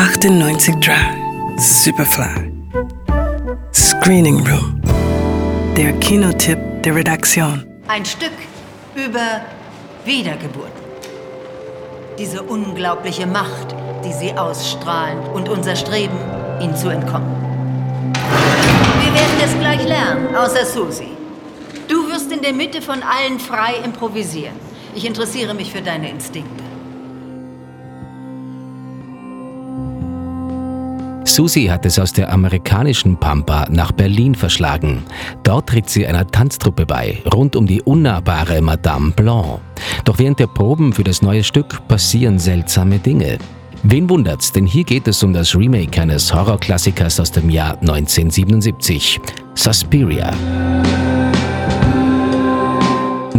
98 Drive, Superfly. Screening Room. Der Kinotipp der Redaktion. Ein Stück über Wiedergeburt. Diese unglaubliche Macht, die sie ausstrahlen und unser Streben, ihnen zu entkommen. Wir werden es gleich lernen, außer Susi. Du wirst in der Mitte von allen frei improvisieren. Ich interessiere mich für deine Instinkte. Susi hat es aus der amerikanischen Pampa nach Berlin verschlagen. Dort tritt sie einer Tanztruppe bei, rund um die unnahbare Madame Blanc. Doch während der Proben für das neue Stück passieren seltsame Dinge. Wen wundert's, denn hier geht es um das Remake eines Horrorklassikers aus dem Jahr 1977, Suspiria.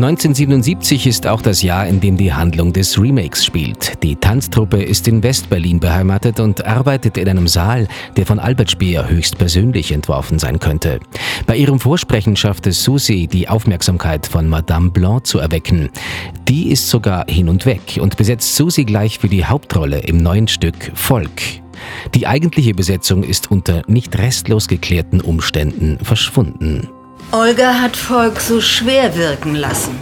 1977 ist auch das Jahr, in dem die Handlung des Remakes spielt. Die Tanztruppe ist in Westberlin beheimatet und arbeitet in einem Saal, der von Albert Speer höchstpersönlich entworfen sein könnte. Bei ihrem Vorsprechen schafft es Susi, die Aufmerksamkeit von Madame Blanc zu erwecken. Die ist sogar hin und weg und besetzt Susi gleich für die Hauptrolle im neuen Stück Volk. Die eigentliche Besetzung ist unter nicht restlos geklärten Umständen verschwunden. Olga hat Volk so schwer wirken lassen.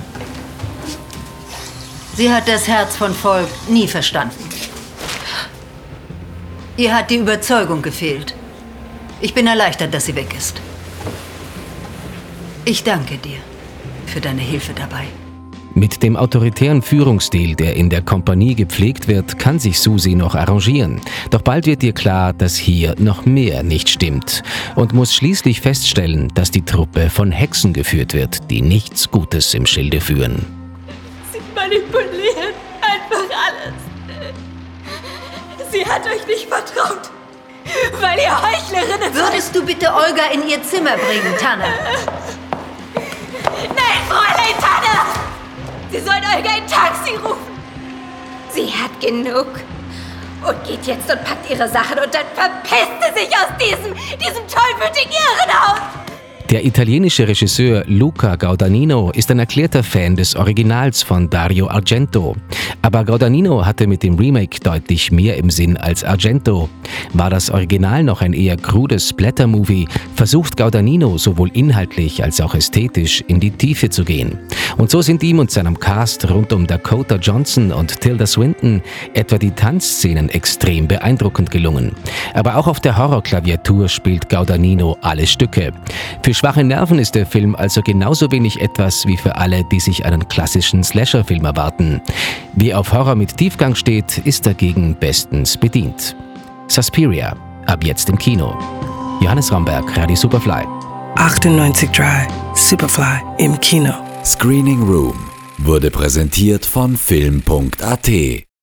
Sie hat das Herz von Volk nie verstanden. Ihr hat die Überzeugung gefehlt. Ich bin erleichtert, dass sie weg ist. Ich danke dir für deine Hilfe dabei. Mit dem autoritären Führungsstil, der in der Kompanie gepflegt wird, kann sich Susi noch arrangieren. Doch bald wird ihr klar, dass hier noch mehr nicht stimmt und muss schließlich feststellen, dass die Truppe von Hexen geführt wird, die nichts Gutes im Schilde führen. Sie manipulieren einfach alles. Sie hat euch nicht vertraut, weil ihr Heuchlerinnen seid. Würdest du bitte Olga in ihr Zimmer bringen, Tanne? Nein, Fräulein Tanne! Sie sollen Olga ein Taxi rufen. Sie hat genug. Und geht jetzt und packt ihre Sachen und dann verpisst sie sich aus diesem, diesem tollwütigen Irrenhaus. Der italienische Regisseur Luca Gaudanino ist ein erklärter Fan des Originals von Dario Argento. Aber Gaudanino hatte mit dem Remake deutlich mehr im Sinn als Argento. War das Original noch ein eher krudes Splatter-Movie, versucht Gaudanino sowohl inhaltlich als auch ästhetisch in die Tiefe zu gehen. Und so sind ihm und seinem Cast rund um Dakota Johnson und Tilda Swinton etwa die Tanzszenen extrem beeindruckend gelungen. Aber auch auf der Horrorklaviatur spielt Gaudanino alle Stücke. Für schwache Nerven ist der Film also genauso wenig etwas wie für alle, die sich einen klassischen Slasher-Film erwarten. Wer auf Horror mit Tiefgang steht, ist dagegen bestens bedient. Suspiria, ab jetzt im Kino. Johannes Ramberg, Radio Superfly. 98 Drive, Superfly im Kino. Screening Room wurde präsentiert von Film.at